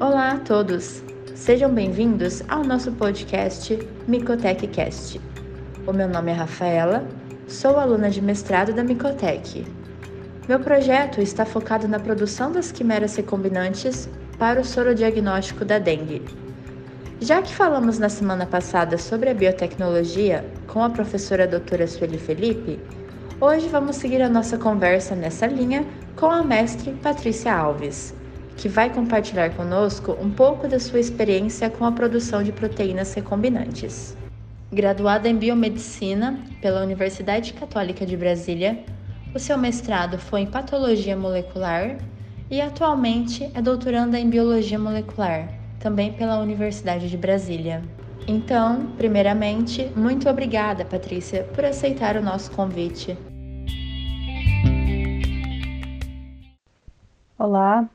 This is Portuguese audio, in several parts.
Olá a todos! Sejam bem-vindos ao nosso podcast MicotecCast. O meu nome é Rafaela, sou aluna de mestrado da Micotec. Meu projeto está focado na produção das quimeras recombinantes para o sorodiagnóstico da dengue. Já que falamos na semana passada sobre a biotecnologia com a professora doutora Sueli Felipe, hoje vamos seguir a nossa conversa nessa linha com a mestre Patrícia Alves que vai compartilhar conosco um pouco da sua experiência com a produção de proteínas recombinantes. Graduada em Biomedicina pela Universidade Católica de Brasília, o seu mestrado foi em Patologia Molecular e atualmente é doutoranda em Biologia Molecular, também pela Universidade de Brasília. Então, primeiramente, muito obrigada, Patrícia, por aceitar o nosso convite. Olá,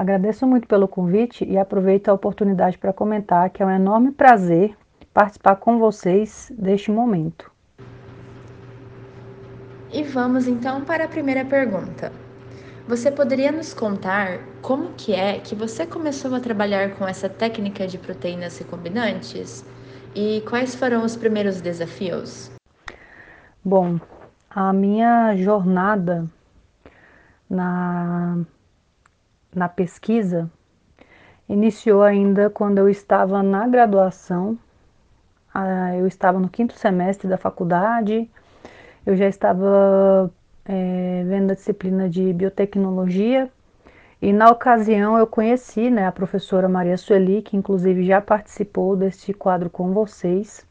Agradeço muito pelo convite e aproveito a oportunidade para comentar que é um enorme prazer participar com vocês deste momento. E vamos então para a primeira pergunta. Você poderia nos contar como que é que você começou a trabalhar com essa técnica de proteínas recombinantes e quais foram os primeiros desafios? Bom, a minha jornada na na pesquisa iniciou ainda quando eu estava na graduação. Ah, eu estava no quinto semestre da faculdade, eu já estava é, vendo a disciplina de biotecnologia e na ocasião eu conheci né, a professora Maria Sueli, que inclusive já participou deste quadro com vocês.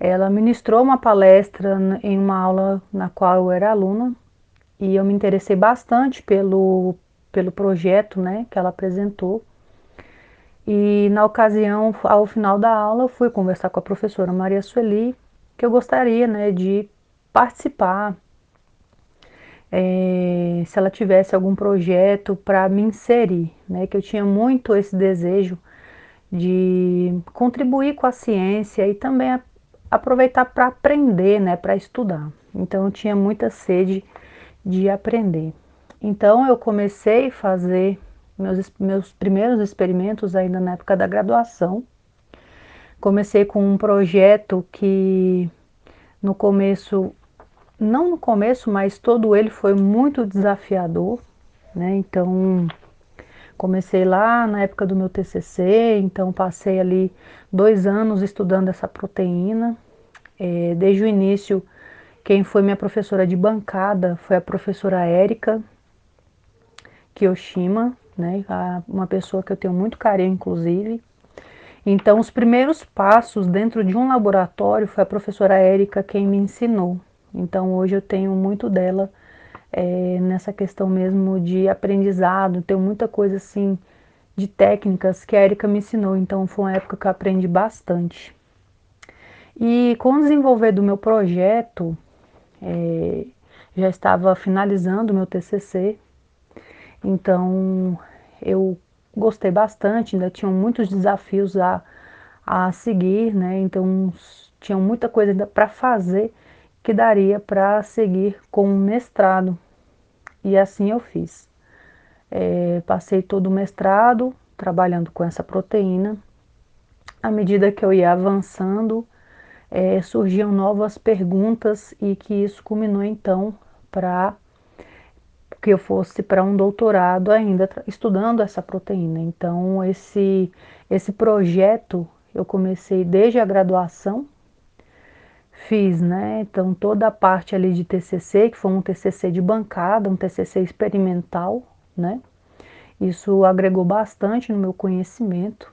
Ela ministrou uma palestra em uma aula na qual eu era aluna e eu me interessei bastante pelo pelo projeto né, que ela apresentou. E na ocasião, ao final da aula, eu fui conversar com a professora Maria Sueli, que eu gostaria né, de participar, é, se ela tivesse algum projeto para me inserir, né, que eu tinha muito esse desejo de contribuir com a ciência e também aproveitar para aprender, né, para estudar. Então eu tinha muita sede de aprender. Então eu comecei a fazer meus, meus primeiros experimentos ainda na época da graduação. Comecei com um projeto que no começo, não no começo, mas todo ele foi muito desafiador, né? Então comecei lá na época do meu TCC, então passei ali dois anos estudando essa proteína. É, desde o início, quem foi minha professora de bancada foi a professora Érica, Kiyoshima, né, uma pessoa que eu tenho muito carinho, inclusive. Então, os primeiros passos dentro de um laboratório foi a professora Érica quem me ensinou. Então, hoje eu tenho muito dela é, nessa questão mesmo de aprendizado, tenho muita coisa assim de técnicas que a Érica me ensinou. Então, foi uma época que eu aprendi bastante. E com o desenvolver do meu projeto, é, já estava finalizando o meu TCC, então eu gostei bastante, ainda tinham muitos desafios a, a seguir, né? Então tinha muita coisa ainda para fazer que daria para seguir com o mestrado. E assim eu fiz. É, passei todo o mestrado trabalhando com essa proteína. À medida que eu ia avançando, é, surgiam novas perguntas e que isso culminou então para que eu fosse para um doutorado ainda estudando essa proteína. Então, esse, esse projeto eu comecei desde a graduação, fiz, né? Então, toda a parte ali de TCC, que foi um TCC de bancada, um TCC experimental, né? Isso agregou bastante no meu conhecimento.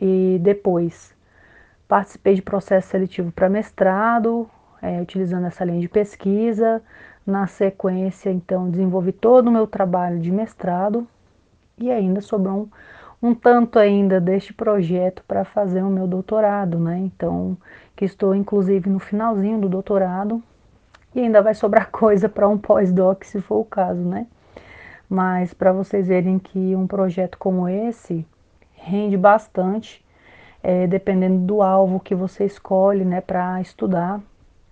E depois participei de processo seletivo para mestrado, é, utilizando essa linha de pesquisa, na sequência, então, desenvolvi todo o meu trabalho de mestrado e ainda sobrou um, um tanto ainda deste projeto para fazer o meu doutorado, né? Então, que estou inclusive no finalzinho do doutorado e ainda vai sobrar coisa para um pós-doc, se for o caso, né? Mas para vocês verem que um projeto como esse rende bastante, é, dependendo do alvo que você escolhe, né, para estudar,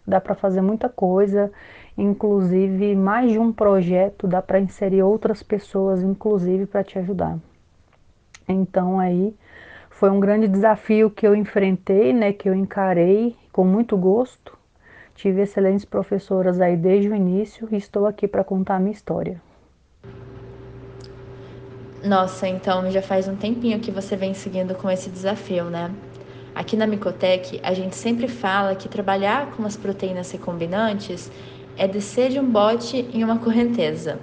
dá para fazer muita coisa Inclusive, mais de um projeto dá para inserir outras pessoas, inclusive, para te ajudar. Então aí foi um grande desafio que eu enfrentei, né, que eu encarei com muito gosto. Tive excelentes professoras aí desde o início e estou aqui para contar a minha história. Nossa, então já faz um tempinho que você vem seguindo com esse desafio, né? Aqui na Micotec, a gente sempre fala que trabalhar com as proteínas recombinantes é descer de um bote em uma correnteza.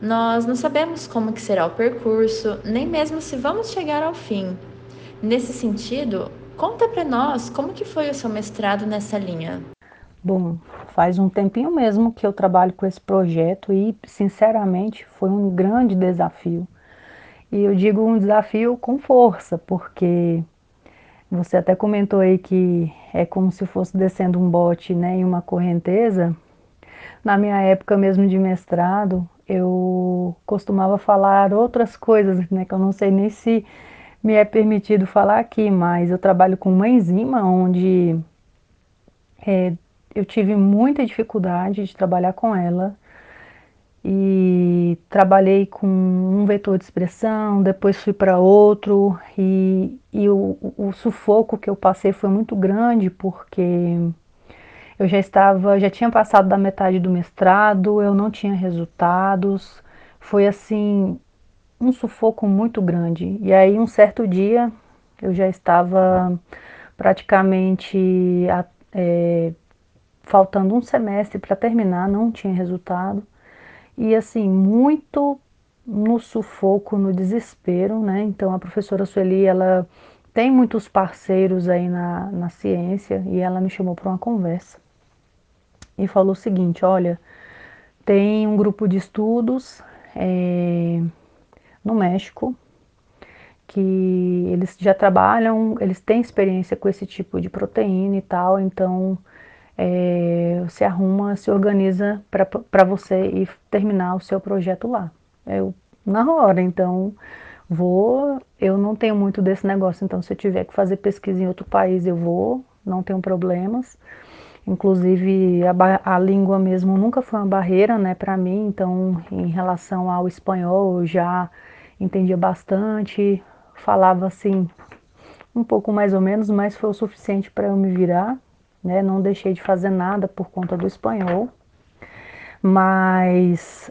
Nós não sabemos como que será o percurso, nem mesmo se vamos chegar ao fim. Nesse sentido, conta para nós como que foi o seu mestrado nessa linha. Bom, faz um tempinho mesmo que eu trabalho com esse projeto e, sinceramente, foi um grande desafio. E eu digo um desafio com força, porque você até comentou aí que é como se fosse descendo um bote né, em uma correnteza. Na minha época mesmo de mestrado, eu costumava falar outras coisas, né, que eu não sei nem se me é permitido falar aqui, mas eu trabalho com uma enzima onde é, eu tive muita dificuldade de trabalhar com ela. E trabalhei com um vetor de expressão, depois fui para outro e, e o, o, sufoco que eu passei foi muito grande porque eu já estava, já tinha passado da metade do mestrado, eu não tinha resultados, foi assim um sufoco muito grande. E aí um certo dia eu já estava praticamente é, faltando um semestre para terminar, não tinha resultado e assim, muito no sufoco, no desespero, né? Então a professora Sueli, ela tem muitos parceiros aí na, na ciência e ela me chamou para uma conversa e falou o seguinte, olha, tem um grupo de estudos é, no México que eles já trabalham, eles têm experiência com esse tipo de proteína e tal, então é, se arruma, se organiza para você ir terminar o seu projeto lá. Eu, na hora, então, vou. Eu não tenho muito desse negócio, então, se eu tiver que fazer pesquisa em outro país, eu vou, não tenho problemas. Inclusive, a, a língua mesmo nunca foi uma barreira, né, para mim, então, em relação ao espanhol, eu já entendia bastante, falava assim, um pouco mais ou menos, mas foi o suficiente para eu me virar né? Não deixei de fazer nada por conta do espanhol, mas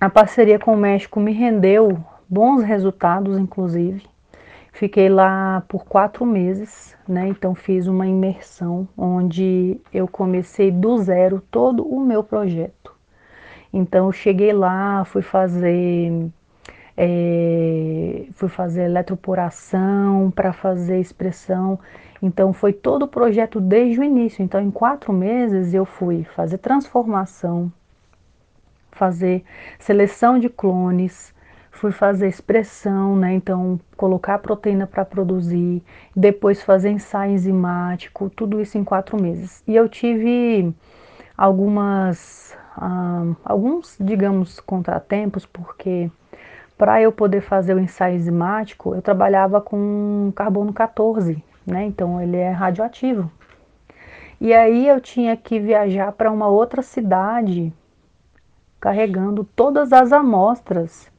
a parceria com o México me rendeu bons resultados, inclusive. Fiquei lá por quatro meses, né? Então fiz uma imersão onde eu comecei do zero todo o meu projeto. Então eu cheguei lá, fui fazer é, fui fazer eletroporação para fazer expressão então foi todo o projeto desde o início. Então em quatro meses eu fui fazer transformação, fazer seleção de clones, fui fazer expressão, né? Então colocar a proteína para produzir, depois fazer ensaio enzimático, tudo isso em quatro meses. E eu tive algumas, ah, alguns, digamos, contratempos, porque para eu poder fazer o ensaio enzimático, eu trabalhava com carbono 14, né? Então ele é radioativo. E aí eu tinha que viajar para uma outra cidade carregando todas as amostras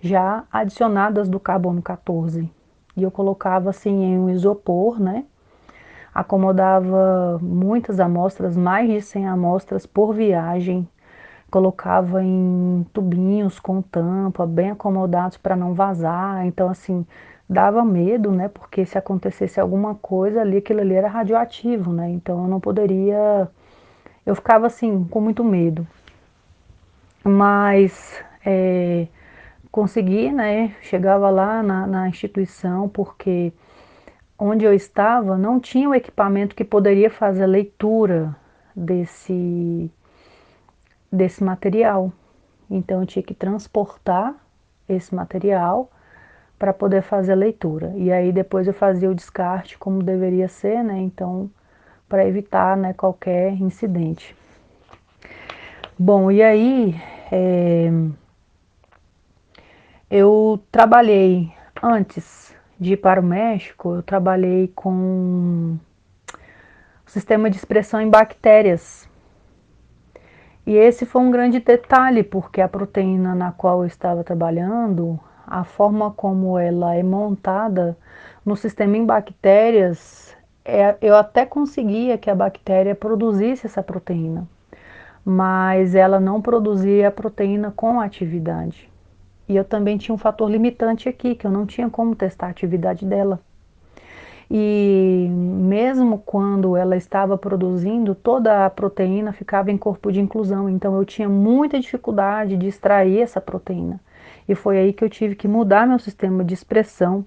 já adicionadas do carbono 14. E eu colocava assim em um isopor, né? Acomodava muitas amostras, mais de 100 amostras por viagem. Colocava em tubinhos com tampa, bem acomodados para não vazar. Então assim, dava medo, né? Porque se acontecesse alguma coisa ali, aquilo ali era radioativo, né? Então eu não poderia. Eu ficava assim, com muito medo. Mas é, consegui, né? Chegava lá na, na instituição, porque onde eu estava não tinha o equipamento que poderia fazer a leitura desse, desse material. Então eu tinha que transportar esse material para poder fazer a leitura. E aí depois eu fazia o descarte como deveria ser, né? Então, para evitar né, qualquer incidente. Bom, e aí é, eu trabalhei antes de ir para o México, eu trabalhei com o sistema de expressão em bactérias. E esse foi um grande detalhe, porque a proteína na qual eu estava trabalhando, a forma como ela é montada no sistema em bactérias, é, eu até conseguia que a bactéria produzisse essa proteína, mas ela não produzia a proteína com atividade. E eu também tinha um fator limitante aqui, que eu não tinha como testar a atividade dela. E mesmo quando ela estava produzindo, toda a proteína ficava em corpo de inclusão, então eu tinha muita dificuldade de extrair essa proteína. E foi aí que eu tive que mudar meu sistema de expressão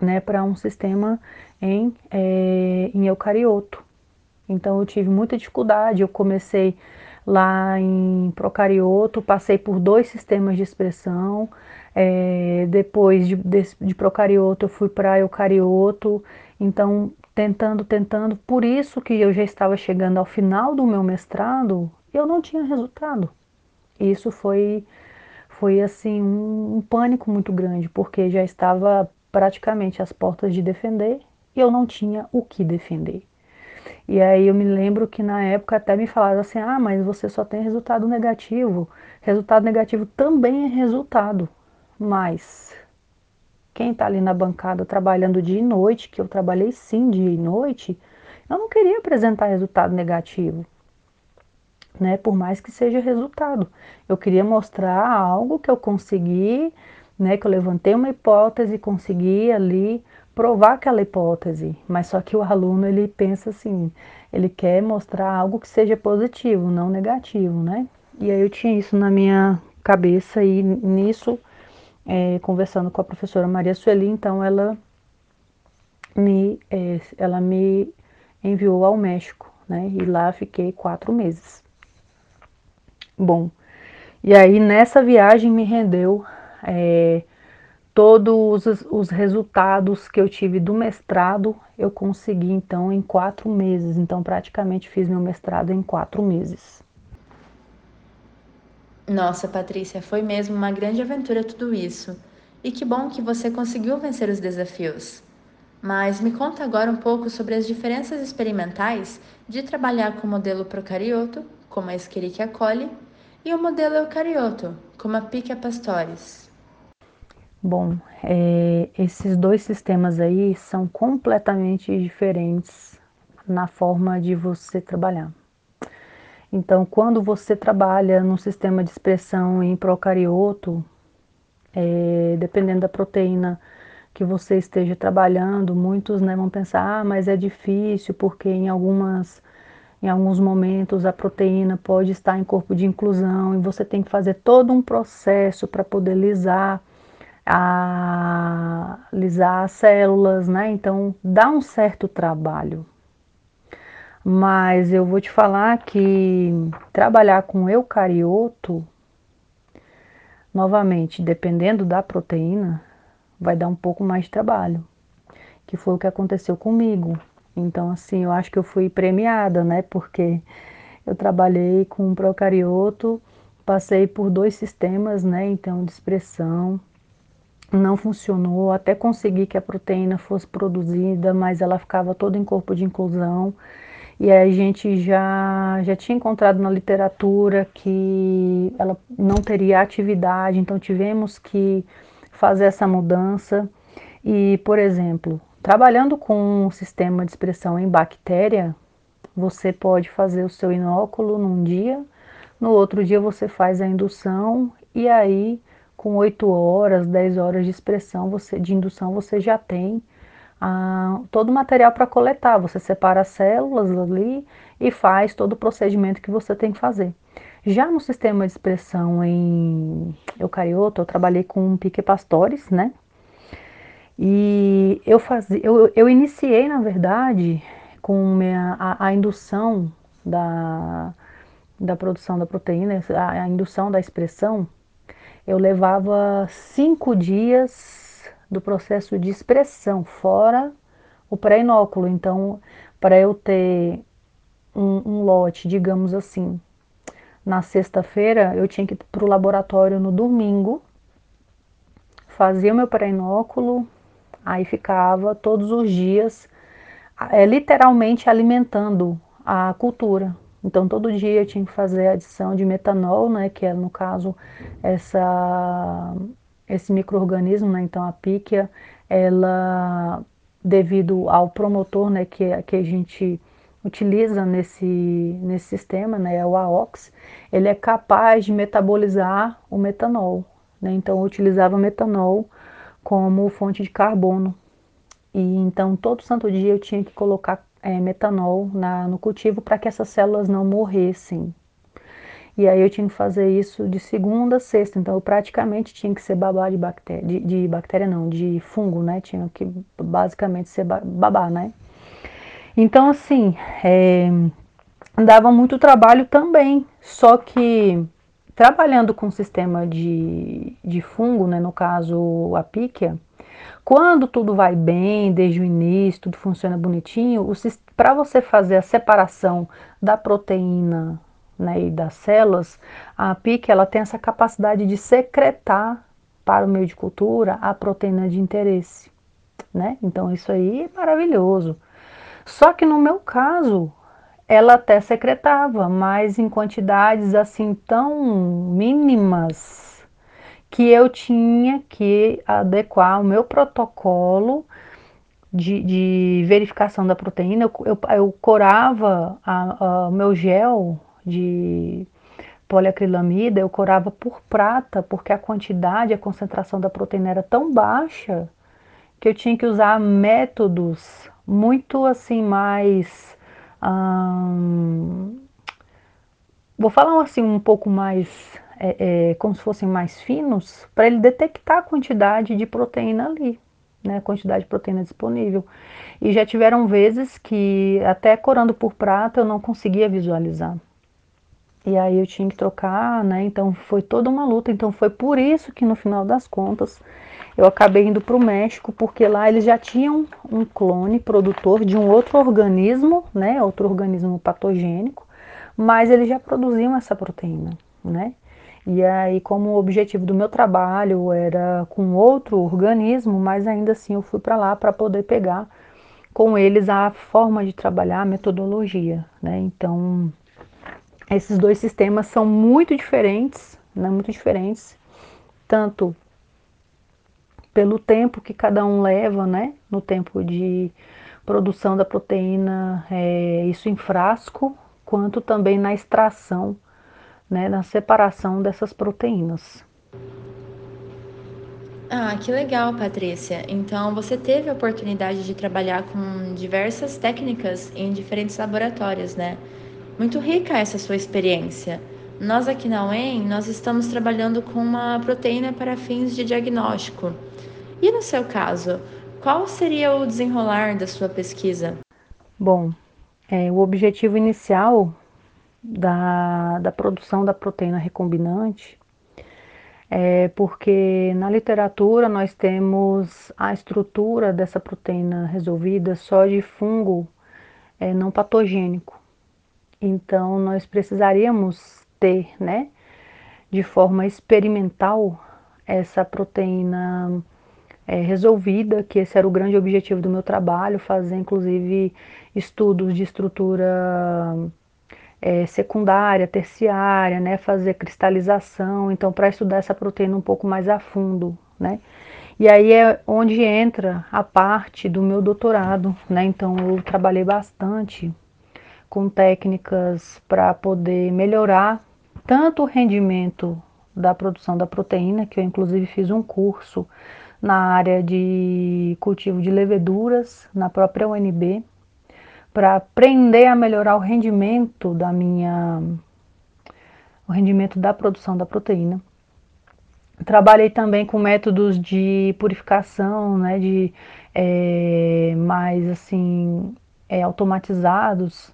né, para um sistema em, é, em eucarioto. Então eu tive muita dificuldade, eu comecei lá em procarioto, passei por dois sistemas de expressão, é, depois de, de, de procarioto eu fui para eucarioto, então tentando, tentando, por isso que eu já estava chegando ao final do meu mestrado, eu não tinha resultado. Isso foi, foi assim um, um pânico muito grande, porque já estava praticamente às portas de defender e eu não tinha o que defender. E aí eu me lembro que na época até me falaram assim: ah, mas você só tem resultado negativo. Resultado negativo também é resultado. Mas quem está ali na bancada trabalhando dia e noite, que eu trabalhei sim dia e noite, eu não queria apresentar resultado negativo. Né, por mais que seja resultado. Eu queria mostrar algo que eu consegui, né, que eu levantei uma hipótese e consegui ali provar aquela hipótese, mas só que o aluno ele pensa assim, ele quer mostrar algo que seja positivo, não negativo, né? E aí eu tinha isso na minha cabeça e nisso, é, conversando com a professora Maria Sueli, então ela me, é, ela me enviou ao México, né? E lá fiquei quatro meses. Bom, e aí nessa viagem me rendeu é, todos os, os, resultados que eu tive do mestrado, eu consegui então em quatro meses. Então, praticamente fiz meu mestrado em quatro meses. Nossa, Patrícia, foi mesmo uma grande aventura tudo isso. E que bom que você conseguiu vencer os desafios. Mas me conta agora um pouco sobre as diferenças experimentais de trabalhar com o modelo procarioto, como a Escherichia coli, e o modelo eucarioto, como a Pichia pastoris. Bom, é, esses dois sistemas aí são completamente diferentes na forma de você trabalhar. Então, quando você trabalha no sistema de expressão em procarioto, é, dependendo da proteína que você esteja trabalhando, muitos né, vão pensar, ah, mas é difícil porque em algumas em alguns momentos a proteína pode estar em corpo de inclusão e você tem que fazer todo um processo para poder lisar a lisar as células, né? Então dá um certo trabalho. Mas eu vou te falar que trabalhar com eucarioto, novamente, dependendo da proteína, vai dar um pouco mais de trabalho, que foi o que aconteceu comigo. Então, assim, eu acho que eu fui premiada, né? Porque eu trabalhei com um procarioto, passei por dois sistemas, né? Então, de expressão, não funcionou, até conseguir que a proteína fosse produzida, mas ela ficava toda em corpo de inclusão. E aí a gente já, já tinha encontrado na literatura que ela não teria atividade, então tivemos que fazer essa mudança. E, por exemplo, trabalhando com um sistema de expressão em bactéria, você pode fazer o seu inóculo num dia, no outro dia você faz a indução e aí com 8 horas, 10 horas de expressão, você, de indução, você já tem ah, todo o material para coletar. Você separa as células ali e faz todo o procedimento que você tem que fazer. Já no sistema de expressão em eucarioto, eu trabalhei com pique pastores, né? E eu, fazia, eu, eu iniciei, na verdade, com minha, a, a indução da, da produção da proteína, a, a indução da expressão eu levava cinco dias do processo de expressão, fora o pré-inóculo. Então, para eu ter um, um, lote, digamos assim, na sexta-feira, eu tinha que ir para o laboratório no domingo, fazia o meu pré-inóculo, aí ficava todos os dias, é, literalmente alimentando a cultura. Então todo dia eu tinha que fazer a adição de metanol, né, que é no caso essa esse microorganismo, né, então a píquia, ela, devido ao promotor, né, que, que a gente utiliza nesse, nesse sistema, né, é o AOX, ele é capaz de metabolizar o metanol. Né, então eu utilizava metanol como fonte de carbono. E então todo santo dia eu tinha que colocar é, metanol na, no cultivo para que essas células não morressem. E aí eu tinha que fazer isso de segunda a sexta, então eu praticamente tinha que ser babá de bactéria, de, de bactéria não, de fungo, né? Tinha que basicamente ser babá, né? Então assim, é, dava muito trabalho também, só que trabalhando com sistema de, de fungo, né, no caso a píquia, quando tudo vai bem, desde o início, tudo funciona bonitinho, para você fazer a separação da proteína né, e das células, a PIC ela tem essa capacidade de secretar para o meio de cultura a proteína de interesse. Né? Então isso aí é maravilhoso. Só que no meu caso, ela até secretava, mas em quantidades assim tão mínimas que eu tinha que adequar o meu protocolo de, de verificação da proteína. Eu, eu, eu corava o meu gel de poliacrilamida, eu corava por prata, porque a quantidade, a concentração da proteína era tão baixa que eu tinha que usar métodos muito assim mais hum, vou falar assim um pouco mais é, é, como se fossem mais finos para ele detectar a quantidade de proteína ali né, a quantidade de proteína disponível e já tiveram vezes que até corando por prata eu não conseguia visualizar e aí eu tinha que trocar, né? Então foi toda uma luta. Então foi por isso que no final das contas eu acabei indo para o México, porque lá eles já tinham um clone produtor de um outro organismo, né? Outro organismo patogênico, mas eles já produziam essa proteína, né? E aí, como o objetivo do meu trabalho era com outro organismo, mas ainda assim eu fui para lá para poder pegar com eles a forma de trabalhar, a metodologia, né? Então, esses dois sistemas são muito diferentes, né, muito diferentes, tanto pelo tempo que cada um leva, né, no tempo de produção da proteína, é, isso em frasco, quanto também na extração, né, na separação dessas proteínas. Ah, que legal, Patrícia. Então, você teve a oportunidade de trabalhar com diversas técnicas em diferentes laboratórios, né? Muito rica essa sua experiência. Nós aqui na UEM, nós estamos trabalhando com uma proteína para fins de diagnóstico. E no seu caso, qual seria o desenrolar da sua pesquisa? Bom, é, o objetivo inicial da, da produção da proteína recombinante é porque na literatura nós temos a estrutura dessa proteína resolvida só de fungo é, não patogênico. Então, nós precisaríamos ter, né, de forma experimental, essa proteína é, resolvida, que esse era o grande objetivo do meu trabalho, fazer inclusive estudos de estrutura é, secundária, terciária, né, fazer cristalização, então para estudar essa proteína um pouco mais a fundo, né. E aí é onde entra a parte do meu doutorado, né, então eu trabalhei bastante com técnicas para poder melhorar tanto o rendimento da produção da proteína, que eu inclusive fiz um curso na área de cultivo de leveduras na própria UNB, para aprender a melhorar o rendimento da minha o rendimento da produção da proteína. Trabalhei também com métodos de purificação, né, de é, mais assim é, automatizados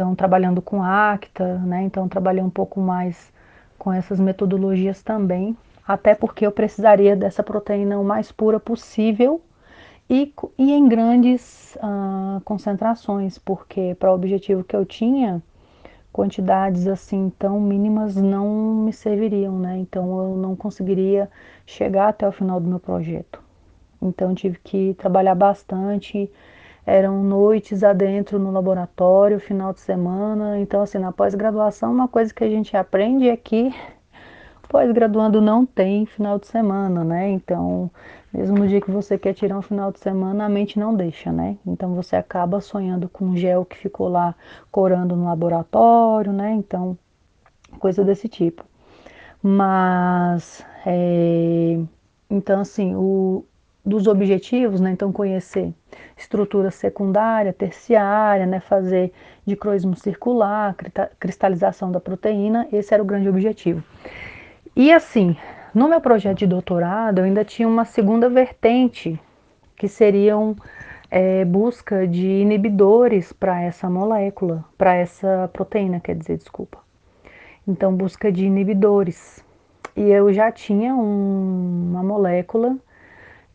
então, trabalhando com ACTA, né? Então, trabalhei um pouco mais com essas metodologias também, até porque eu precisaria dessa proteína o mais pura possível e, e em grandes uh, concentrações, porque para o objetivo que eu tinha, quantidades assim tão mínimas não me serviriam, né? Então eu não conseguiria chegar até o final do meu projeto. Então tive que trabalhar bastante eram noites adentro no laboratório, final de semana. Então, assim, na pós-graduação, uma coisa que a gente aprende é que Pós-graduando não tem final de semana, né? Então, mesmo no dia que você quer tirar um final de semana, a mente não deixa, né? Então você acaba sonhando com um gel que ficou lá corando no laboratório, né? Então, coisa desse tipo. Mas, é, então assim, o, dos objetivos, né? Então conhecer estrutura secundária, terciária, né? Fazer dicroísmo circular, cristalização da proteína, esse era o grande objetivo. E assim, no meu projeto de doutorado, eu ainda tinha uma segunda vertente, que seriam é, busca de inibidores para essa molécula, para essa proteína, quer dizer, desculpa. Então, busca de inibidores. E eu já tinha um, uma molécula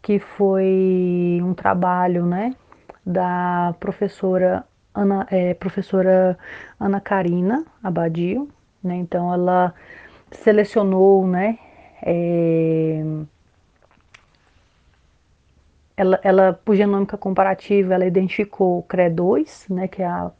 que foi um trabalho, né, da professora Ana, é, professora Ana Karina Abadio, né, então ela selecionou, né, é, ela, ela, por genômica comparativa, ela identificou o CRE2, né, que é, a,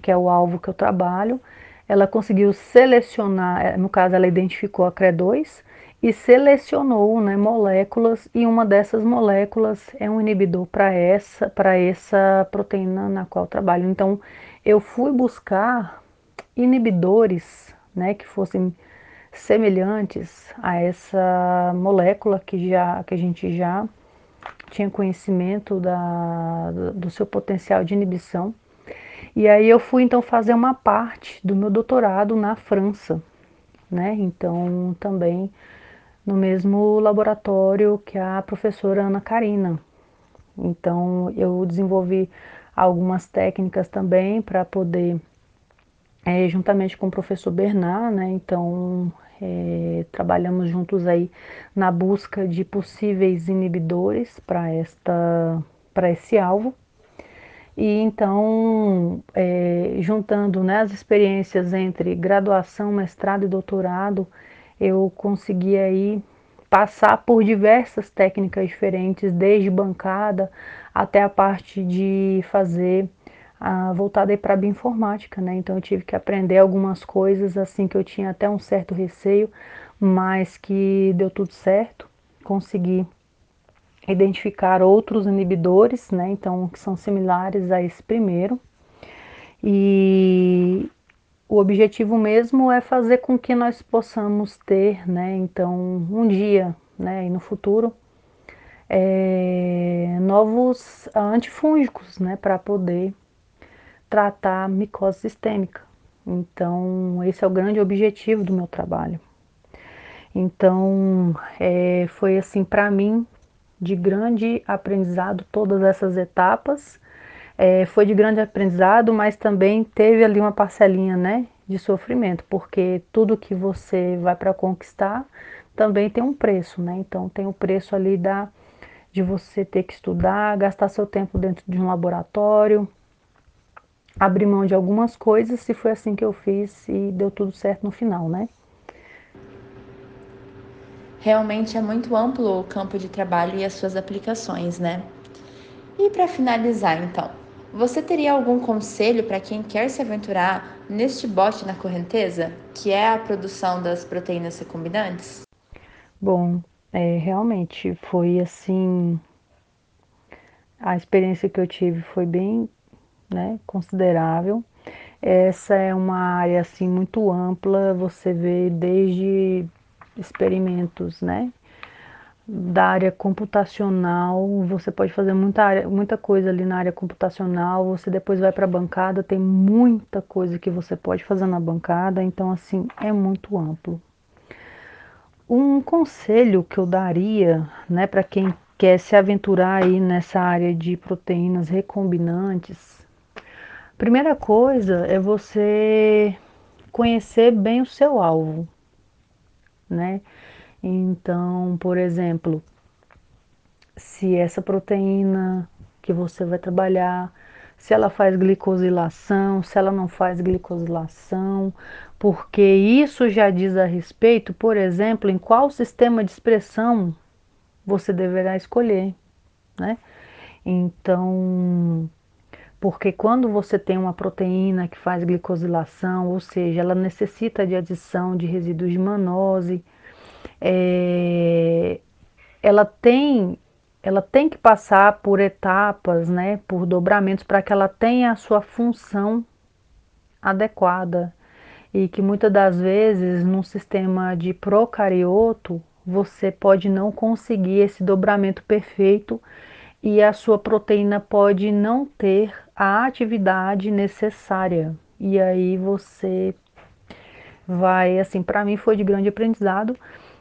que é o alvo que eu trabalho. Ela conseguiu selecionar, é, no caso, ela identificou a CRE2 e selecionou né, moléculas, e uma dessas moléculas é um inibidor para essa, para essa proteína na qual trabalho. Então, eu fui buscar inibidores né, que fossem semelhantes a essa molécula que, já, que a gente já tinha conhecimento da, do seu potencial de inibição. E aí eu fui então fazer uma parte do meu doutorado na França, né? Então também no mesmo laboratório que a professora Ana Karina. Então eu desenvolvi algumas técnicas também para poder, é, juntamente com o professor Bernard, né? Então é, trabalhamos juntos aí na busca de possíveis inibidores para esta para esse alvo. E então, é, juntando né, as experiências entre graduação, mestrado e doutorado, eu consegui aí passar por diversas técnicas diferentes, desde bancada até a parte de fazer voltada para a bioinformática, né? Então eu tive que aprender algumas coisas assim que eu tinha até um certo receio, mas que deu tudo certo. Consegui identificar outros inibidores, né? Então que são similares a esse primeiro. E o objetivo mesmo é fazer com que nós possamos ter, né? Então um dia, né? E no futuro é, novos antifúngicos, né? Para poder tratar micose sistêmica. Então, esse é o grande objetivo do meu trabalho. Então, é, foi assim para mim de grande aprendizado todas essas etapas. É, foi de grande aprendizado, mas também teve ali uma parcelinha, né, de sofrimento, porque tudo que você vai para conquistar também tem um preço, né? Então tem o preço ali da de você ter que estudar, gastar seu tempo dentro de um laboratório, abrir mão de algumas coisas, se foi assim que eu fiz e deu tudo certo no final, né? Realmente é muito amplo o campo de trabalho e as suas aplicações, né? E para finalizar, então, você teria algum conselho para quem quer se aventurar neste bote na correnteza, que é a produção das proteínas recombinantes? Bom, é, realmente foi assim. A experiência que eu tive foi bem né, considerável. Essa é uma área assim muito ampla, você vê desde experimentos, né, da área computacional, você pode fazer muita, área, muita coisa ali na área computacional, você depois vai para a bancada, tem muita coisa que você pode fazer na bancada, então assim, é muito amplo. Um conselho que eu daria, né, para quem quer se aventurar aí nessa área de proteínas recombinantes, Primeira coisa é você conhecer bem o seu alvo, né? Então, por exemplo, se essa proteína que você vai trabalhar, se ela faz glicosilação, se ela não faz glicosilação, porque isso já diz a respeito, por exemplo, em qual sistema de expressão você deverá escolher, né? Então, porque quando você tem uma proteína que faz glicosilação, ou seja, ela necessita de adição de resíduos de manose, é, ela tem ela tem que passar por etapas, né, por dobramentos para que ela tenha a sua função adequada. E que muitas das vezes num sistema de procarioto você pode não conseguir esse dobramento perfeito e a sua proteína pode não ter a atividade necessária. E aí você vai, assim, para mim foi de grande aprendizado,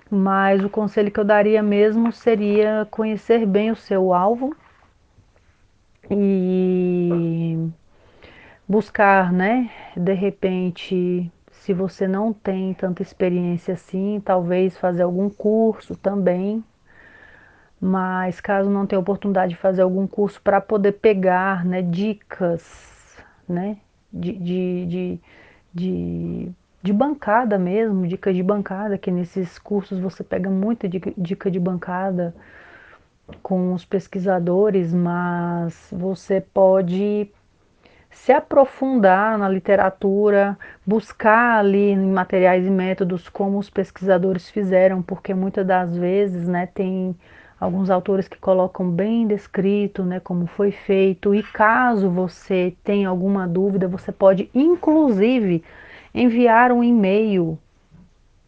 mas o conselho que eu daria mesmo seria conhecer bem o seu alvo e buscar, né, de repente, se você não tem tanta experiência assim, talvez fazer algum curso também mas caso não tenha oportunidade de fazer algum curso para poder pegar né, dicas né, de, de, de, de, de bancada mesmo, dicas de bancada, que nesses cursos você pega muita dica de bancada com os pesquisadores, mas você pode se aprofundar na literatura, buscar ali em materiais e métodos como os pesquisadores fizeram, porque muitas das vezes né, tem alguns autores que colocam bem descrito, né, como foi feito, e caso você tenha alguma dúvida, você pode inclusive enviar um e-mail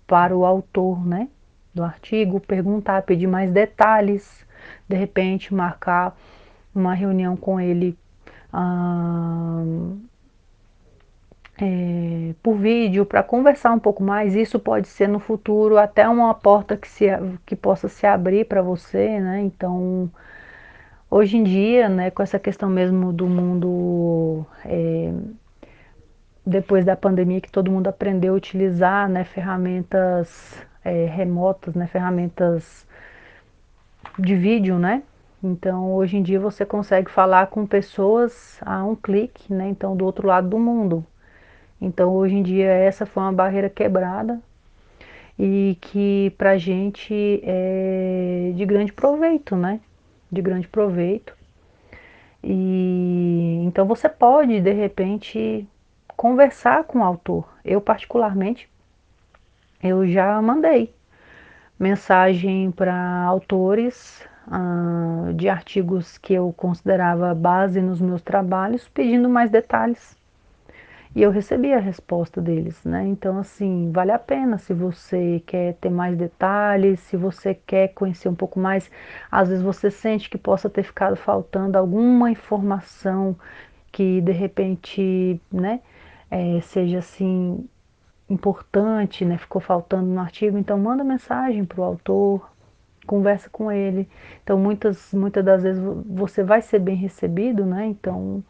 para o autor, né, do artigo, perguntar, pedir mais detalhes, de repente marcar uma reunião com ele é, por vídeo para conversar um pouco mais. Isso pode ser no futuro até uma porta que, se, que possa se abrir para você, né? Então, hoje em dia, né, com essa questão mesmo do mundo é, depois da pandemia que todo mundo aprendeu a utilizar, né, ferramentas é, remotas, né, ferramentas de vídeo, né? Então, hoje em dia você consegue falar com pessoas a um clique, né? Então, do outro lado do mundo. Então, hoje em dia, essa foi uma barreira quebrada e que para a gente é de grande proveito, né? De grande proveito. E então você pode, de repente, conversar com o autor. Eu, particularmente, eu já mandei mensagem para autores uh, de artigos que eu considerava base nos meus trabalhos, pedindo mais detalhes e eu recebi a resposta deles, né? Então, assim, vale a pena se você quer ter mais detalhes, se você quer conhecer um pouco mais. Às vezes você sente que possa ter ficado faltando alguma informação que de repente, né, é, seja assim importante, né? Ficou faltando no artigo. Então, manda mensagem para o autor, conversa com ele. Então, muitas, muitas das vezes você vai ser bem recebido, né? Então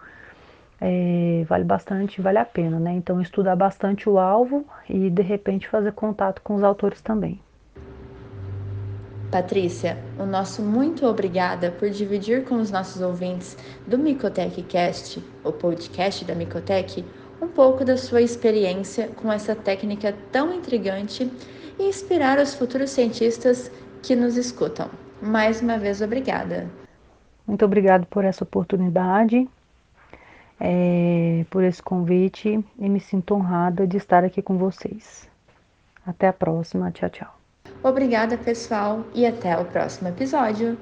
é, vale bastante, vale a pena, né? Então estudar bastante o alvo e de repente fazer contato com os autores também. Patrícia, o nosso muito obrigada por dividir com os nossos ouvintes do Micotech Cast, o podcast da Micotech, um pouco da sua experiência com essa técnica tão intrigante e inspirar os futuros cientistas que nos escutam. Mais uma vez, obrigada. Muito obrigado por essa oportunidade é, por esse convite e me sinto honrada de estar aqui com vocês. Até a próxima. Tchau, tchau. Obrigada, pessoal, e até o próximo episódio.